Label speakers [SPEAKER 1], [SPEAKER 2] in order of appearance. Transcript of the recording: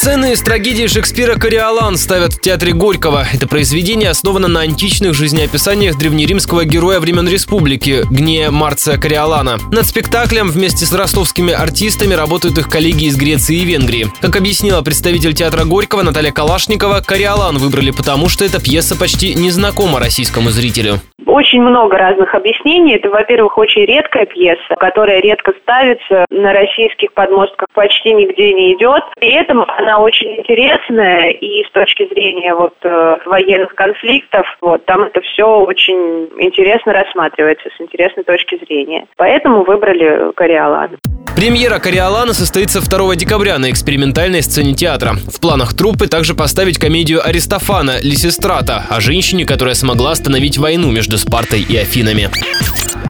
[SPEAKER 1] Сцены из трагедии Шекспира «Кориолан» ставят в театре Горького. Это произведение основано на античных жизнеописаниях древнеримского героя времен республики Гнея Марция Кориолана. Над спектаклем вместе с ростовскими артистами работают их коллеги из Греции и Венгрии. Как объяснила представитель театра Горького Наталья Калашникова, «Кориолан» выбрали потому, что эта пьеса почти незнакома российскому зрителю.
[SPEAKER 2] Очень много разных объяснений. Это, во-первых, очень редкая пьеса, которая редко ставится на российских подмостках, почти нигде не идет. При этом она очень интересная и с точки зрения вот э, военных конфликтов, вот там это все очень интересно рассматривается с интересной точки зрения. Поэтому выбрали Кориолан.
[SPEAKER 1] Премьера «Кориолана» состоится 2 декабря на экспериментальной сцене театра. В планах труппы также поставить комедию Аристофана «Лисистрата» о женщине, которая смогла остановить войну между Спартой и Афинами.